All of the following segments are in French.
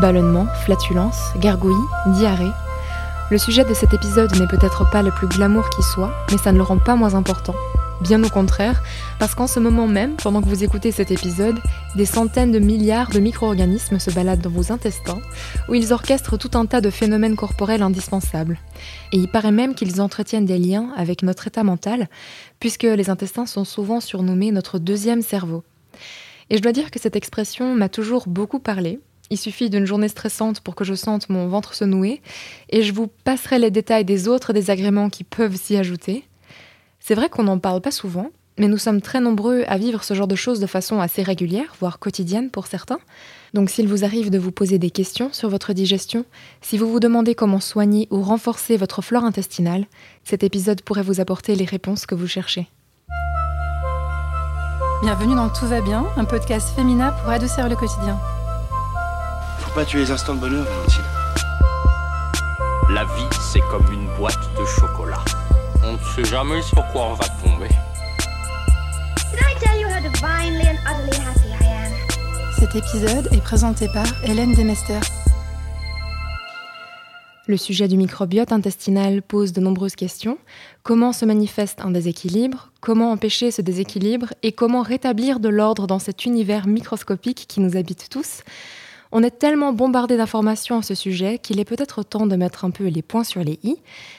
ballonnements, flatulences, gargouillis, diarrhée. Le sujet de cet épisode n'est peut-être pas le plus glamour qui soit, mais ça ne le rend pas moins important. Bien au contraire, parce qu'en ce moment même, pendant que vous écoutez cet épisode, des centaines de milliards de micro-organismes se baladent dans vos intestins, où ils orchestrent tout un tas de phénomènes corporels indispensables. Et il paraît même qu'ils entretiennent des liens avec notre état mental, puisque les intestins sont souvent surnommés notre deuxième cerveau. Et je dois dire que cette expression m'a toujours beaucoup parlé. Il suffit d'une journée stressante pour que je sente mon ventre se nouer, et je vous passerai les détails des autres désagréments qui peuvent s'y ajouter. C'est vrai qu'on n'en parle pas souvent, mais nous sommes très nombreux à vivre ce genre de choses de façon assez régulière, voire quotidienne pour certains. Donc s'il vous arrive de vous poser des questions sur votre digestion, si vous vous demandez comment soigner ou renforcer votre flore intestinale, cet épisode pourrait vous apporter les réponses que vous cherchez. Bienvenue dans Tout va bien, un podcast féminin pour adoucir le quotidien. Faut pas tuer les instants de bonheur, Valentine. La vie, c'est comme une boîte de chocolat. On ne sait jamais sur quoi on va tomber. Cet épisode est présenté par Hélène Demester. Le sujet du microbiote intestinal pose de nombreuses questions. Comment se manifeste un déséquilibre? Comment empêcher ce déséquilibre? Et comment rétablir de l'ordre dans cet univers microscopique qui nous habite tous? On est tellement bombardé d'informations à ce sujet qu'il est peut-être temps de mettre un peu les points sur les i.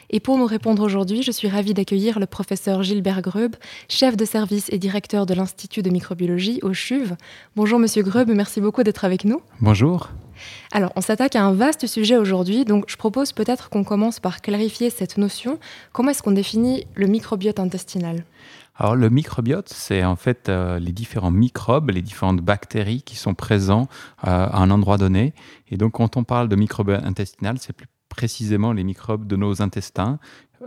Et pour nous répondre aujourd'hui, je suis ravie d'accueillir le professeur Gilbert Greub, chef de service et directeur de l'Institut de microbiologie au CHUV. Bonjour monsieur Greub, merci beaucoup d'être avec nous. Bonjour. Alors, on s'attaque à un vaste sujet aujourd'hui, donc je propose peut-être qu'on commence par clarifier cette notion. Comment est-ce qu'on définit le microbiote intestinal? Alors le microbiote, c'est en fait euh, les différents microbes, les différentes bactéries qui sont présents euh, à un endroit donné. Et donc quand on parle de microbiote intestinal, c'est plus précisément les microbes de nos intestins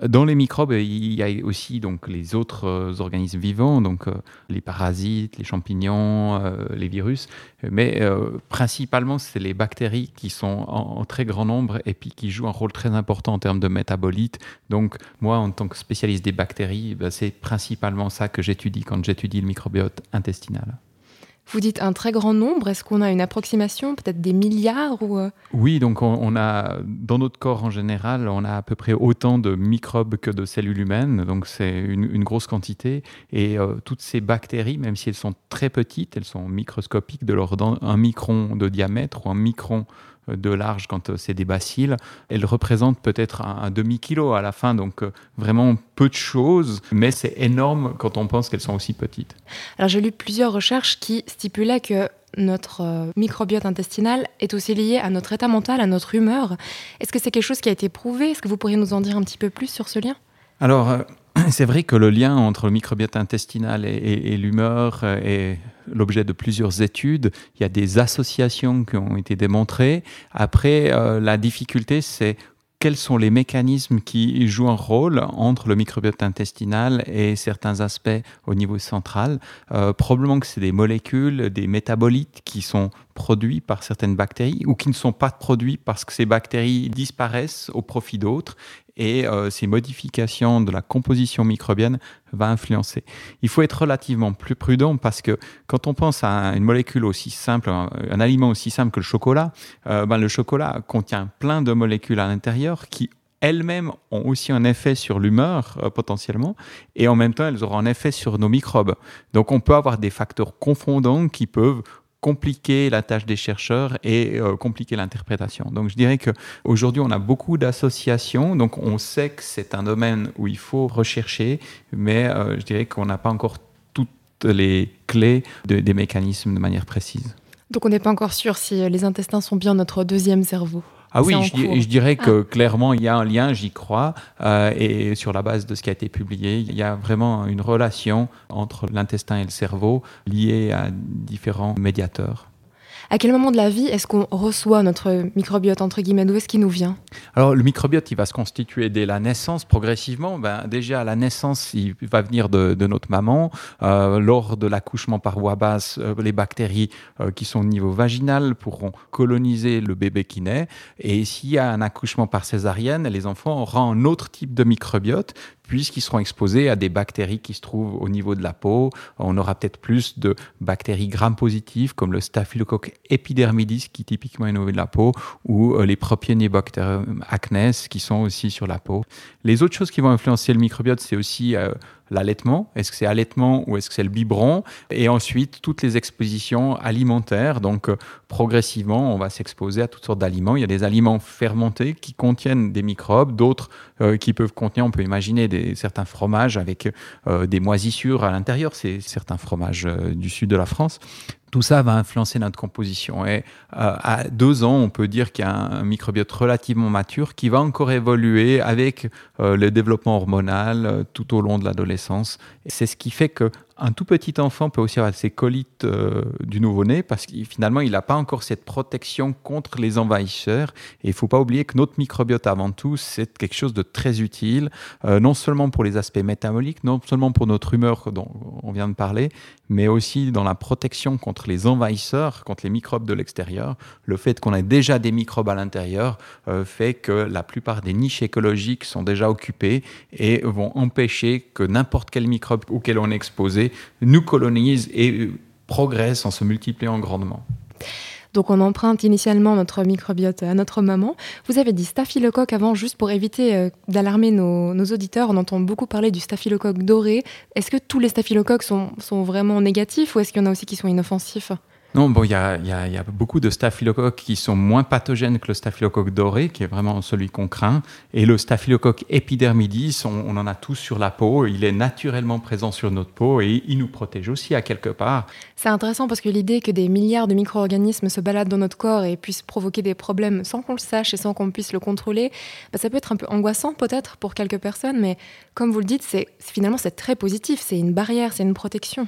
dans les microbes, il y a aussi donc les autres euh, organismes vivants, donc euh, les parasites, les champignons, euh, les virus, mais principalement c'est les bactéries qui sont en, très grand nombre et puis qui jouent un rôle très important en termes de métabolites. Donc moi, en tant que spécialiste des bactéries, ben, c'est principalement ça que j'étudie quand j'étudie le microbiote intestinal. Vous dites un très grand nombre. Est-ce qu'on a une approximation, peut-être des milliards ou euh? Oui, donc on, a dans notre corps en général, on a à peu près autant de microbes que de cellules humaines. Donc c'est une, grosse quantité. Et euh, toutes ces bactéries, même si elles sont très petites, elles sont microscopiques, de l'ordre d'un micron de diamètre ou un micron de large quand euh, c'est des bacilles. Elles représentent peut-être un, demi-kilo à la fin, donc euh, vraiment peu de choses, mais c'est énorme quand on pense qu'elles sont aussi petites. Alors j'ai lu plusieurs recherches qui stipulaient que notre euh, microbiote intestinal est aussi lié à notre état mental, à notre humeur. Est-ce que c'est quelque chose qui a été prouvé? Est-ce que vous pourriez nous en dire un petit peu plus sur ce lien? Alors, c'est vrai que le lien entre le microbiote intestinal et, l'humeur est l'objet de plusieurs études. Il y a des associations qui ont été démontrées. Après, euh, la difficulté, c'est quels sont les mécanismes qui jouent un rôle entre le microbiote intestinal et certains aspects au niveau central. Euh, probablement que c'est des molécules, des métabolites qui sont produits par certaines bactéries ou qui ne sont pas produits parce que ces bactéries disparaissent au profit d'autres et euh, ces modifications de la composition microbienne va influencer. Il faut être relativement plus prudent parce que quand on pense à une molécule aussi simple, un, aliment aussi simple que le chocolat, euh, ben le chocolat contient plein de molécules à l'intérieur qui elles-mêmes ont aussi un effet sur l'humeur euh, potentiellement, et en même temps elles auront un effet sur nos microbes. Donc on peut avoir des facteurs confondants qui peuvent compliquer la tâche des chercheurs et euh, compliquer l'interprétation. Donc je dirais qu'aujourd'hui, on a beaucoup d'associations, donc on sait que c'est un domaine où il faut rechercher, mais euh, je dirais qu'on n'a pas encore toutes les clés des mécanismes de manière précise. Donc on n'est pas encore sûr si les intestins sont bien notre deuxième cerveau. Ah oui, je, dirais que ah. clairement, il y a un lien, j'y crois, euh, et sur la base de ce qui a été publié, il y a vraiment une relation entre l'intestin et le cerveau liée à différents médiateurs. À quel moment de la vie est-ce qu'on reçoit notre microbiote, entre guillemets D'où est-ce qu'il nous vient? Alors, le microbiote, il va se constituer dès la naissance, progressivement. Ben, déjà, à la naissance, il va venir de, notre maman. Euh, lors de l'accouchement par voie basse, euh, les bactéries euh, qui sont au niveau vaginal pourront coloniser le bébé qui naît. Et s'il y a un accouchement par césarienne, les enfants auront un autre type de microbiote puisqu'ils seront exposés à des bactéries qui se trouvent au niveau de la peau. On aura peut-être plus de bactéries gram-positives comme le Staphylococcus epidermidis qui typiquement est au niveau de la peau ou euh, les Propionibacterium acnes qui sont aussi sur la peau. Les autres choses qui vont influencer le microbiote, c'est aussi euh, l'allaitement. Est-ce que c'est allaitement ou est-ce que c'est le biberon? Et ensuite, toutes les expositions alimentaires. Donc, euh, progressivement, on va s'exposer à toutes sortes d'aliments. Il y a des aliments fermentés qui contiennent des microbes, d'autres euh, qui peuvent contenir, on peut imaginer, des, certains fromages avec euh, des moisissures à l'intérieur. C'est certains fromages du sud de la France tout ça va influencer notre composition. Et à deux ans, on peut dire qu'il y a un, microbiote relativement mature qui va encore évoluer avec le développement hormonal tout au long de l'adolescence c'est ce qui fait que un tout petit enfant peut aussi avoir ces colites euh, du nouveau-né parce que finalement, il n'a pas encore cette protection contre les envahisseurs. Et il ne faut pas oublier que notre microbiote, avant tout, c'est quelque chose de très utile, euh, non seulement pour les aspects métaboliques, non seulement pour notre humeur dont on vient de parler, mais aussi dans la protection contre les envahisseurs, contre les microbes de l'extérieur. Le fait qu'on ait déjà des microbes à l'intérieur euh, fait que la plupart des niches écologiques sont déjà occupées et vont empêcher que n'importe quel microbe auquel on est exposé nous colonisent et progressent en se multipliant grandement. Donc on emprunte initialement notre microbiote à notre maman. Vous avez dit staphylocoque avant, juste pour éviter euh, d'alarmer nos, auditeurs. On entend beaucoup parler du staphylocoque doré. Est-ce que tous les staphylocoques sont, sont vraiment négatifs ou est-ce qu'il y en a aussi qui sont inoffensifs? Non, bon, il y a, beaucoup de staphylocoques qui sont moins pathogènes que le staphylocoque doré, qui est vraiment celui qu'on craint. Et le staphylocoque epidermidis, on, en a tous sur la peau. Il est naturellement présent sur notre peau et il nous protège aussi à quelque part. C'est intéressant parce que l'idée que des milliards de micro-organismes se baladent dans notre corps et puissent provoquer des problèmes sans qu'on le sache et sans qu'on puisse le contrôler, bah, ça peut être un peu angoissant peut-être pour quelques personnes, mais comme vous le dites, finalement c'est très positif. C'est une barrière, c'est une protection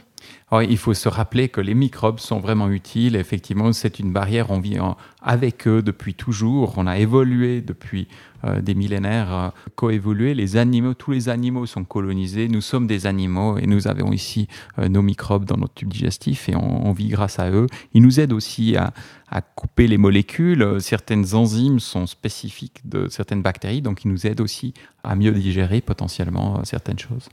il faut se rappeler que les microbes sont vraiment utiles. Effectivement, c'est une barrière. On vit avec eux depuis toujours. On a évolué depuis euh, des millénaires, euh, coévolué. Les animaux, tous les animaux sont colonisés. Nous sommes des animaux et nous avons ici euh, nos microbes dans notre tube digestif et on, vit grâce à eux. Ils nous aident aussi à, à couper les molécules. Certaines enzymes sont spécifiques de certaines bactéries, donc ils nous aident aussi à mieux digérer potentiellement certaines choses.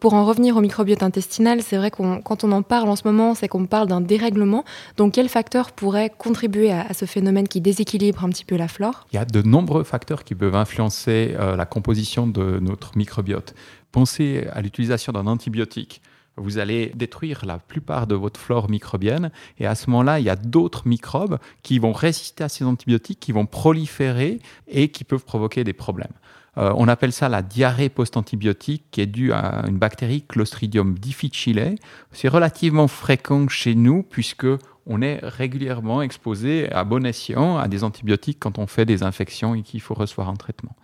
Pour en revenir au microbiote intestinal, c'est vrai qu'on quand on en parle en ce moment, c'est qu'on parle d'un dérèglement. Donc quels facteurs pourraient contribuer à, ce phénomène qui déséquilibre un petit peu la flore? Il y a de nombreux facteurs qui peuvent influencer euh, la composition de notre microbiote. Pensez à l'utilisation d'un antibiotique vous allez détruire la plupart de votre flore microbienne. Et à ce moment-là, il y a d'autres microbes qui vont résister à ces antibiotiques, qui vont proliférer et qui peuvent provoquer des problèmes. Euh, on appelle ça la diarrhée post-antibiotique qui est due à une bactérie Clostridium difficile. C'est relativement fréquent chez nous puisque on est régulièrement exposé à bon escient à des antibiotiques quand on fait des infections et qu'il faut recevoir un traitement.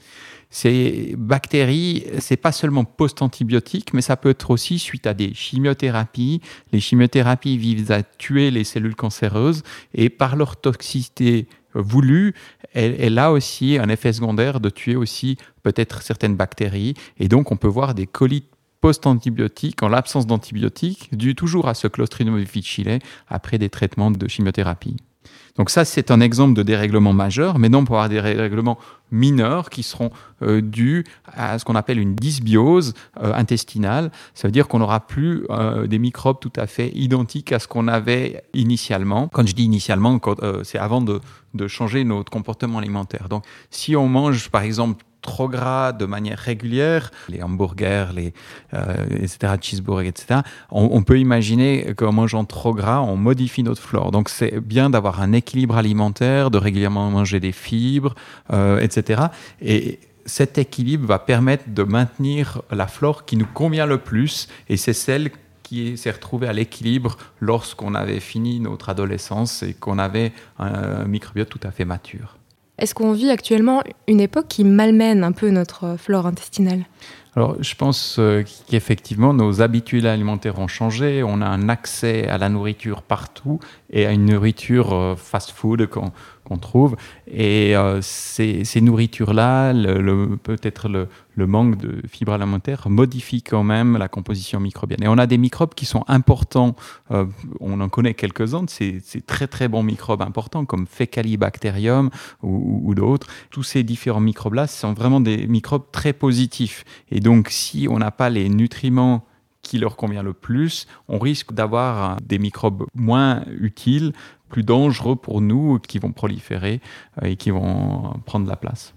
Ces bactéries, c'est pas seulement post-antibiotique, mais ça peut être aussi suite à des chimiothérapies. Les chimiothérapies visent à tuer les cellules cancéreuses et par leur toxicité voulue, elle, a aussi un effet secondaire de tuer aussi peut-être certaines bactéries. Et donc, on peut voir des colites post-antibiotiques, en l'absence d'antibiotiques, dû toujours à ce Clostridium difficile après des traitements de chimiothérapie. Donc ça, c'est un exemple de dérèglement majeur, mais non pour avoir des dérèglements mineurs qui seront euh, dus à ce qu'on appelle une dysbiose euh, intestinale. Ça veut dire qu'on n'aura plus euh, des microbes tout à fait identiques à ce qu'on avait initialement. Quand je dis initialement, c'est avant de, de changer notre comportement alimentaire. Donc si on mange par exemple trop gras de manière régulière, les hamburgers, les, euh, etc., cheeseburgers, etc., on, peut imaginer qu'en mangeant trop gras, on modifie notre flore. Donc c'est bien d'avoir un équilibre alimentaire, de régulièrement manger des fibres, euh, etc. Et cet équilibre va permettre de maintenir la flore qui nous convient le plus, et c'est celle qui s'est retrouvée à l'équilibre lorsqu'on avait fini notre adolescence et qu'on avait un microbiote tout à fait mature. Est-ce qu'on vit actuellement une époque qui malmène un peu notre flore intestinale? Alors, je pense euh, qu'effectivement, nos habitudes alimentaires ont changé. On a un accès à la nourriture partout et à une nourriture euh, fast-food trouve. Et euh, ces, nourritures-là, peut-être le, manque de fibres alimentaires modifie quand même la composition microbienne. Et on a des microbes qui sont importants. on en connaît quelques-uns, ces, très très bons microbes importants comme Fecalibacterium ou, ou d'autres. Tous ces différents microbes-là sont vraiment des microbes très positifs. Et donc, si on n'a pas les nutriments qui leur convient le plus, on risque d'avoir des microbes moins utiles, plus dangereux pour nous, qui vont proliférer euh, et qui vont prendre la place.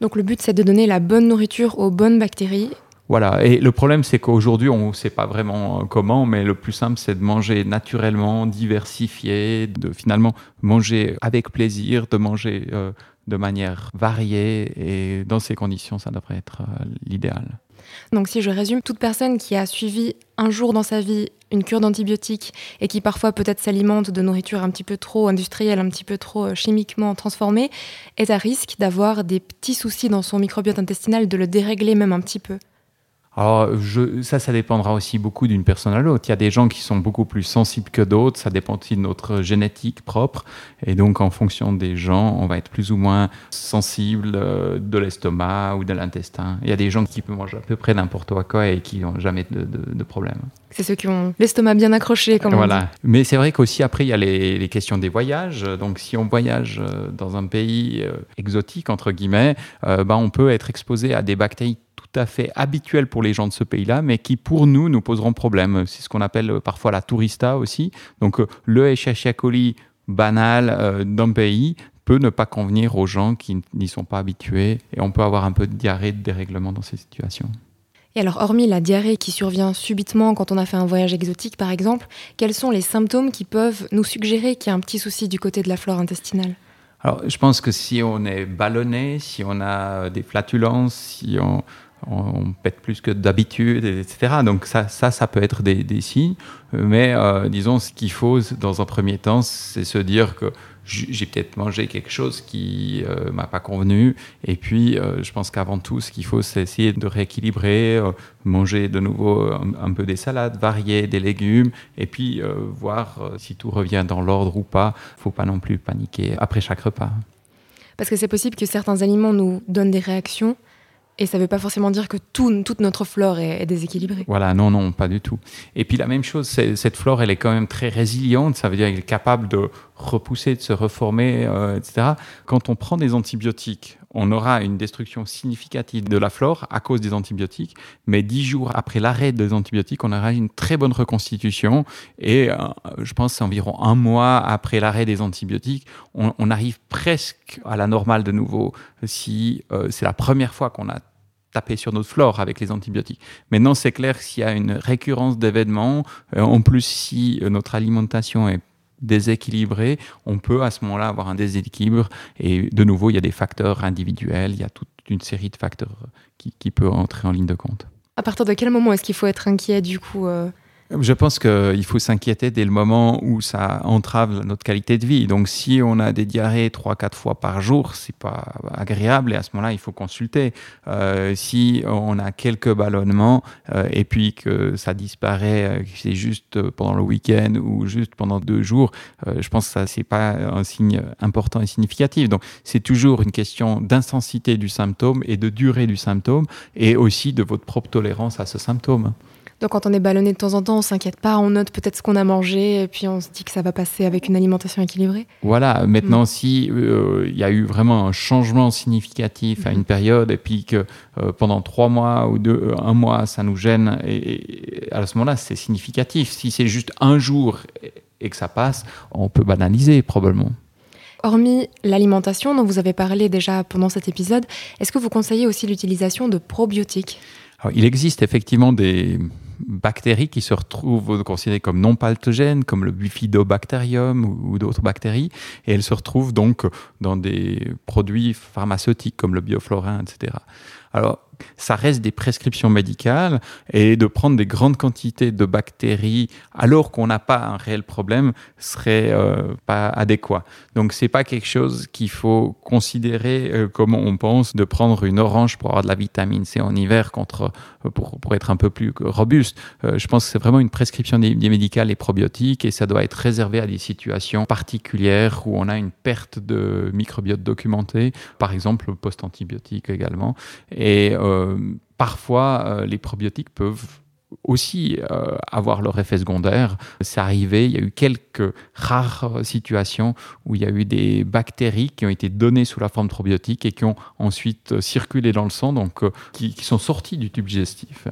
Donc le but, c'est de donner la bonne nourriture aux bonnes bactéries voilà, et le problème c'est qu'aujourd'hui on ne sait pas vraiment comment, mais le plus simple c'est de manger naturellement, diversifié, de finalement manger avec plaisir, de manger euh, de manière variée, et dans ces conditions ça devrait être euh, l'idéal. Donc si je résume, toute personne qui a suivi un jour dans sa vie une cure d'antibiotiques et qui parfois peut-être s'alimente de nourriture un petit peu trop industrielle, un petit peu trop euh, chimiquement transformée, est à risque d'avoir des petits soucis dans son microbiote intestinal, de le dérégler même un petit peu. Alors, ça, ça dépendra aussi beaucoup d'une personne à l'autre. Il y a des gens qui sont beaucoup plus sensibles que d'autres. Ça dépend aussi de notre génétique propre. Et donc, en fonction des gens, on va être plus ou moins sensible euh, de l'estomac ou de l'intestin. Il y a des gens qui peuvent manger à peu près n'importe quoi et qui n'ont jamais de, problème. C'est ceux qui ont l'estomac bien accroché, comme voilà. on dit. Mais c'est vrai qu'aussi, après, il y a les, questions des voyages. Donc, si on voyage euh, dans un pays euh, exotique, entre guillemets, bah, on peut être exposé à des bactéries tout à fait habituels pour les gens de ce pays-là, mais qui pour nous nous poseront problème. C'est ce qu'on appelle euh, parfois la tourista aussi. Donc euh, le Escherichia coli banal euh, d'un pays peut ne pas convenir aux gens qui n'y sont pas habitués et on peut avoir un peu de diarrhée, de dérèglement dans ces situations. Alors, hormis la diarrhée qui survient subitement quand on a fait un voyage exotique, par exemple, quels sont les symptômes qui peuvent nous suggérer qu'il y a un petit souci du côté de la flore intestinale? Alors, je pense que si on est ballonné, si on a des flatulences, si on, on pète plus que d'habitude, etc. Donc ça, ça, peut être des, signes. Mais euh, disons, ce qu'il faut dans un premier temps, c'est se dire que j'ai peut-être mangé quelque chose qui euh, m'a pas convenu. Et puis, euh, je pense qu'avant tout, ce qu'il faut, c'est essayer de rééquilibrer, manger de nouveau un, peu des salades, varier des légumes, et puis voir si tout revient dans l'ordre ou pas. Faut pas non plus paniquer après chaque repas. Parce que c'est possible que certains aliments nous donnent des réactions et ça ne veut pas forcément dire que toute notre flore est, déséquilibrée. Voilà, non, non, pas du tout. Et puis la même chose, cette flore, elle est quand même très résiliente. Ça veut dire qu'elle est capable de repousser, de se reformer, euh, etc. Quand on prend des antibiotiques, on aura une destruction significative de la flore à cause des antibiotiques. Mais dix jours après l'arrêt des antibiotiques, on aura une très bonne reconstitution. Et euh, je pense environ un mois après l'arrêt des antibiotiques, on, arrive presque à la normale de nouveau. Si euh, c'est la première fois qu'on a tapé sur notre flore avec les antibiotiques. Maintenant, c'est clair s'il y a une récurrence d'événements, en plus si notre alimentation est déséquilibré, on peut à ce moment-là avoir un déséquilibre. Et de nouveau, il y a des facteurs individuels, il y a toute une série de facteurs qui, qui peuvent entrer en ligne de compte. À partir de quel moment est-ce qu'il faut être inquiet du coup euh, je pense qu'il faut s'inquiéter dès le moment où ça entrave notre qualité de vie. Donc, si on a des diarrhées trois, quatre fois par jour, c'est pas agréable et à ce moment-là, il faut consulter. Euh, si on a quelques ballonnements euh, et puis que ça disparaît, euh, c'est juste pendant le week-end ou juste pendant deux jours, je pense que ça c'est pas un signe important et significatif. Donc, c'est toujours une question d'intensité du symptôme et de durée du symptôme et aussi de votre propre tolérance à ce symptôme. Donc quand on est ballonné de temps en temps, on s'inquiète pas, on note peut-être ce qu'on a mangé et puis on se dit que ça va passer avec une alimentation équilibrée. Voilà, maintenant mm. si euh, il y a eu vraiment un changement significatif à une période et puis que euh, pendant trois mois ou deux, euh, un mois ça nous gêne, et, à ce moment-là c'est significatif. Si c'est juste un jour et que ça passe, on peut banaliser probablement. Hormis l'alimentation dont vous avez parlé déjà pendant cet épisode, est-ce que vous conseillez aussi l'utilisation de probiotiques? Il existe effectivement des bactéries qui se retrouvent considérées comme non pathogènes, comme le bifidobacterium ou, d'autres bactéries, et elles se retrouvent donc dans des produits pharmaceutiques comme le bioflorin, etc. Alors, ça reste des prescriptions médicales et de prendre des grandes quantités de bactéries alors qu'on n'a pas un réel problème serait euh, pas adéquat. Donc c'est pas quelque chose qu'il faut considérer euh, comme on pense de prendre une orange pour avoir de la vitamine C en hiver contre euh, pour, pour être un peu plus robuste. je pense que c'est vraiment une prescription des, médicales et probiotiques et ça doit être réservé à des situations particulières où on a une perte de microbiote documenté, par exemple post-antibiotique également et parfois, euh, les probiotiques peuvent aussi euh, avoir leur effet secondaire. C'est arrivé, il y a eu quelques rares situations où il y a eu des bactéries qui ont été données sous la forme probiotique et qui ont ensuite circulé dans le sang, donc euh, qui, qui sont sorties du tube digestif.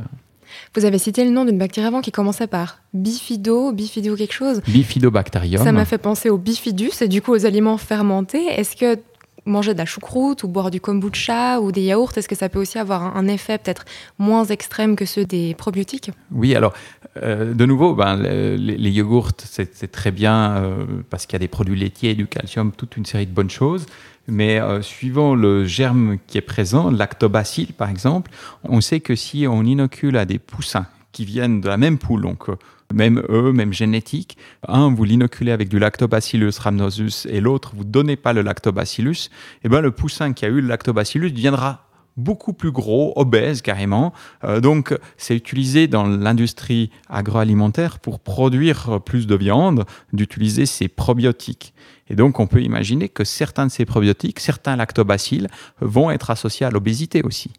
Vous avez cité le nom d'une bactérie avant qui commençait par bifido, bifido quelque chose. Bifidobacterium. Ça m'a fait penser au bifidus et du coup aux aliments fermentés. Est-ce que manger de la choucroute ou boire du kombucha ou des yaourts, est-ce que ça peut aussi avoir un, effet peut-être moins extrême que ceux des probiotiques? Oui, alors euh, de nouveau, ben, le- les, les yogourts, c'est très bien euh, parce qu'il y a des produits laitiers, du calcium, toute une série de bonnes choses. Mais euh, suivant le germe qui est présent, lactobacille par exemple, on sait que si on inocule à des poussins qui viennent de la même poule, donc même eux, même génétique, un, vous l'inoculez avec du lactobacillus rhamnosus et l'autre, vous donnez pas le lactobacillus, et ben le poussin qui a eu le lactobacillus deviendra beaucoup plus gros, obèse carrément. Euh, donc, c'est utilisé dans l'industrie agroalimentaire pour produire plus de viande, d'utiliser ces probiotiques. Et donc, on peut imaginer que certains de ces probiotiques, certains lactobacilles, vont être associés à l'obésité aussi.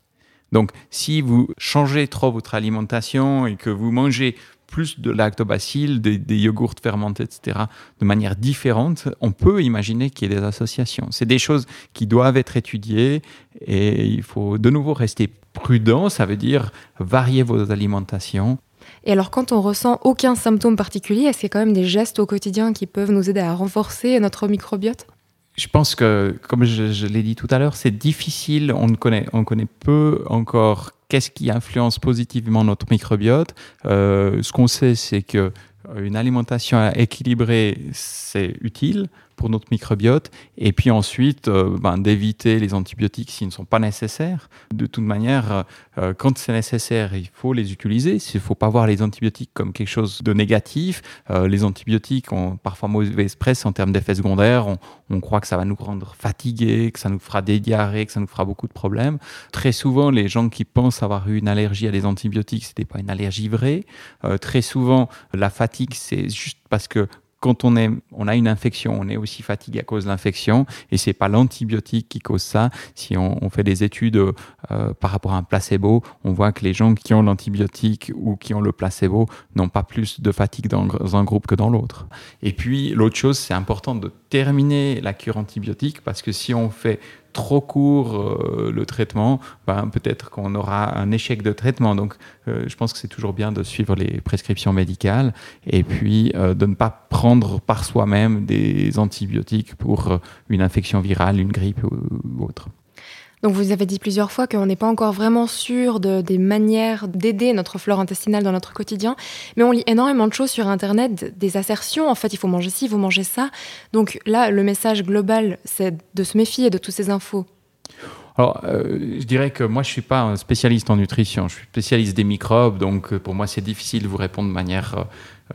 Donc, si vous changez trop votre alimentation et que vous mangez plus de lactobacilles, des, des yogourts fermentés, etc., de manière différente, on peut imaginer qu'il y ait des associations. C'est des choses qui doivent être étudiées et il faut de nouveau rester prudent. Ça veut dire varier vos alimentations. Et alors, quand on ressent aucun symptôme particulier, est-ce qu'il y a quand même des gestes au quotidien qui peuvent nous aider à renforcer notre microbiote? Je pense que, comme je, je l'ai dit tout à l'heure, c'est difficile. On ne connaît, on connaît peu encore qu'est-ce qui influence positivement notre microbiote. Euh, ce qu'on sait, c'est que euh, une alimentation équilibrée, c'est utile pour notre microbiote. Et puis ensuite, euh, ben, d'éviter les antibiotiques s'ils ne sont pas nécessaires. De toute manière, euh, quand c'est nécessaire, il faut les utiliser. Il ne faut pas voir les antibiotiques comme quelque chose de négatif. Euh, les antibiotiques ont parfois mauvaise presse en termes d'effets secondaires. On, on croit que ça va nous rendre fatigués, que ça nous fera des diarrhées, que ça nous fera beaucoup de problèmes. Très souvent, les gens qui pensent avoir eu une allergie à des antibiotiques, ce n'était pas une allergie vraie. Euh, très souvent, la fatigue, c'est juste parce que quand on, a une infection, on est aussi fatigué à cause de l'infection et c'est pas l'antibiotique qui cause ça. Si on, fait des études euh, par rapport à un placebo, on voit que les gens qui ont l'antibiotique ou qui ont le placebo n'ont pas plus de fatigue dans un groupe que dans l'autre. Et puis l'autre chose, c'est important de terminer la cure antibiotique parce que si on fait trop court euh, le traitement, ben, peut-être qu'on aura un échec de traitement. Donc, euh, je pense que c'est toujours bien de suivre les prescriptions médicales et puis euh, de ne pas prendre par soi-même des antibiotiques pour une infection virale, une grippe ou autre. Donc vous avez dit plusieurs fois qu'on n'est pas encore vraiment sûr de, des manières d'aider notre flore intestinale dans notre quotidien, mais on lit énormément de choses sur Internet, des assertions, en fait il faut manger ci, il faut manger ça. Donc là, le message global, c'est de se méfier de toutes ces infos. Alors, euh, je dirais que moi, je suis pas un spécialiste en nutrition. Je suis spécialiste des microbes, donc euh, pour moi, c'est difficile de vous répondre de manière euh,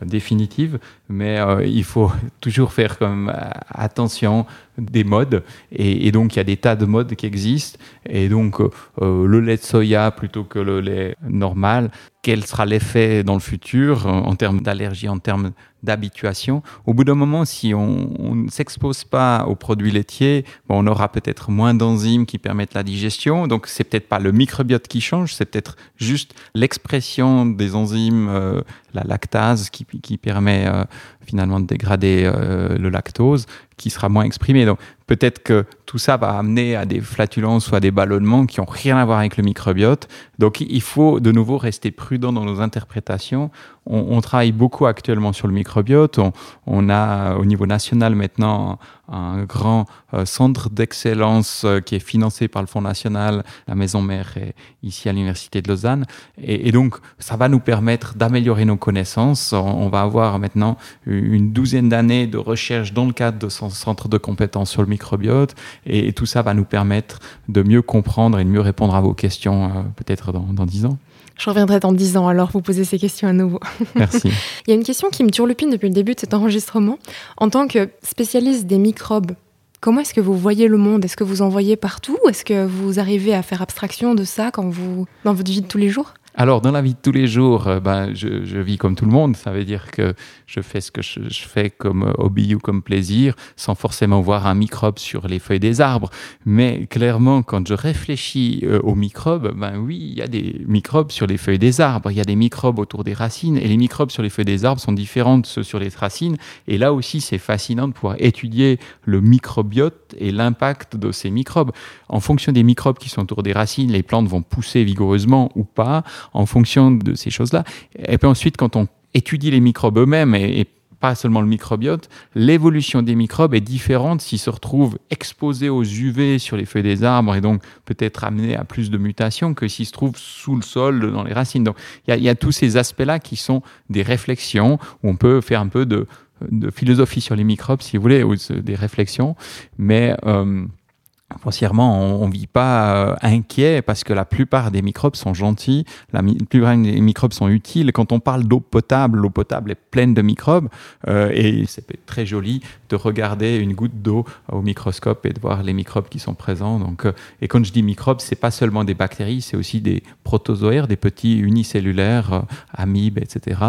définitive. Mais euh, il faut toujours faire euh, attention des modes. Et, donc, il y a des tas de modes qui existent. Et donc, euh, le lait de soya plutôt que le lait normal. Quel sera l'effet dans le futur en termes d'allergie, en termes d'habituation? Au bout d'un moment, si on, ne s'expose pas aux produits laitiers, on aura peut-être moins d'enzymes qui permettent la digestion. Donc, c'est peut-être pas le microbiote qui change, c'est peut-être juste l'expression des enzymes, la lactase qui, qui permet euh, finalement de dégrader euh, le lactose qui sera moins exprimé. Donc peut-être que tout ça va amener à des flatulences ou à des ballonnements qui n'ont rien à voir avec le microbiote. Donc il faut de nouveau rester prudent dans nos interprétations. On, travaille beaucoup actuellement sur le microbiote. On, a au niveau national maintenant un grand euh, centre d'excellence euh, qui est financé par le Fonds national. La maison mère est ici à l'Université de Lausanne. Et, donc ça va nous permettre d'améliorer nos connaissances. On, on va avoir maintenant douzaine d'années de recherche dans le cadre de son centre de compétences sur le microbiote. Et, et, tout ça va nous permettre de mieux comprendre et de mieux répondre à vos questions euh, peut-être dans, dans 10 ans. Je reviendrai dans 10 ans alors vous poser ces questions à nouveau. Merci. Il y a une question qui me turlupine depuis le début de cet enregistrement. En tant que spécialiste des microbes, comment est-ce que vous voyez le monde? Est-ce que vous en voyez partout? Est-ce que vous arrivez à faire abstraction de ça quand vous, dans votre vie de tous les jours? Alors, dans la vie de tous les jours, euh, ben, je, je, vis comme tout le monde. Ça veut dire que je fais ce que je, fais comme hobby ou comme plaisir, sans forcément voir un microbe sur les feuilles des arbres. Mais clairement, quand je réfléchis euh, aux microbes, ben oui, il y a des microbes sur les feuilles des arbres, il y a des microbes autour des racines, et les microbes sur les feuilles des arbres sont différents de ceux sur les racines. Et là aussi, c'est fascinant de pouvoir étudier le microbiote et l'impact de ces microbes. En fonction des microbes qui sont autour des racines, les plantes vont pousser vigoureusement ou pas en fonction de ces choses-là. Et puis ensuite, quand on étudie les microbes eux-mêmes et, pas seulement le microbiote, l'évolution des microbes est différente s'ils se retrouvent exposés aux UV sur les feuilles des arbres et donc peut-être amenés à plus de mutations que s'ils se trouvent sous le sol, dans les racines. Donc il y, a tous ces aspects-là qui sont des réflexions où on peut faire un peu de, de philosophie sur les microbes, si vous voulez, ou des réflexions, mais... Euh, foncièrement, on ne vit pas euh, inquiet parce que la plupart des microbes sont gentils, la plupart des microbes sont utiles. Quand on parle d'eau potable, l'eau potable est pleine de microbes euh, et c'est très joli de regarder une goutte d'eau au microscope et de voir les microbes qui sont présents. Donc, euh, et quand je dis microbes, c'est pas seulement des bactéries, c'est aussi des protozoaires, des petits unicellulaires, amibes, etc.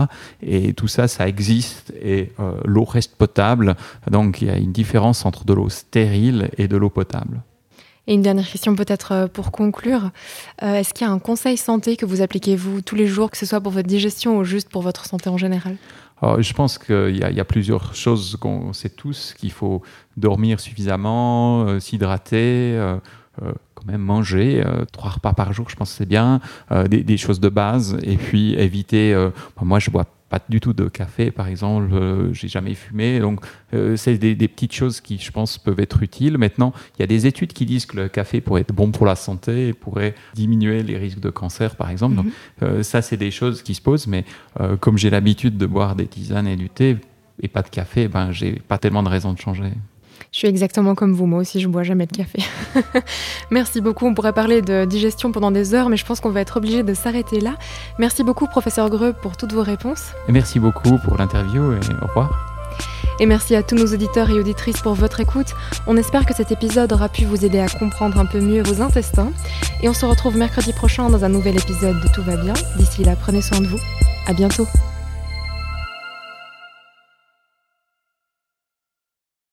Et tout ça, ça existe et l'eau reste potable. Donc il y a une différence entre de l'eau stérile et de l'eau potable. Et une dernière question peut-être euh, pour conclure. Euh, Est-ce qu'il y a un conseil santé que vous appliquez vous tous les jours, que ce soit pour votre digestion ou juste pour votre santé en général? Je pense qu'il y, a plusieurs choses qu'on sait tous, qu'il faut dormir suffisamment, euh, s'hydrater. Quand même manger trois repas par jour, je pense que c'est bien, des, choses de base, et puis éviter. Moi, je bois pas du tout de café, par exemple, euh, j'ai jamais fumé, donc euh, c'est des, des, petites choses qui, je pense, peuvent être utiles. Maintenant, il y a des études qui disent que le café pourrait être bon pour la santé et pourrait diminuer les risques de cancer, par exemple. Mm -hmm. Donc, euh, ça, c'est des choses qui se posent, mais comme j'ai l'habitude de boire des tisanes et du thé et pas de café, ben, j'ai pas tellement de raison de changer. Je suis exactement comme vous, moi aussi je bois jamais de café. Merci beaucoup, on pourrait parler de digestion pendant des heures, mais je pense qu'on va être obligé de s'arrêter là. Merci beaucoup professeur Greux pour toutes vos réponses. Merci beaucoup pour l'interview et au revoir. Et merci à tous nos auditeurs et auditrices pour votre écoute. On espère que cet épisode aura pu vous aider à comprendre un peu mieux vos intestins. Et on se retrouve mercredi prochain dans un nouvel épisode de Tout va bien. D'ici là, prenez soin de vous. À bientôt.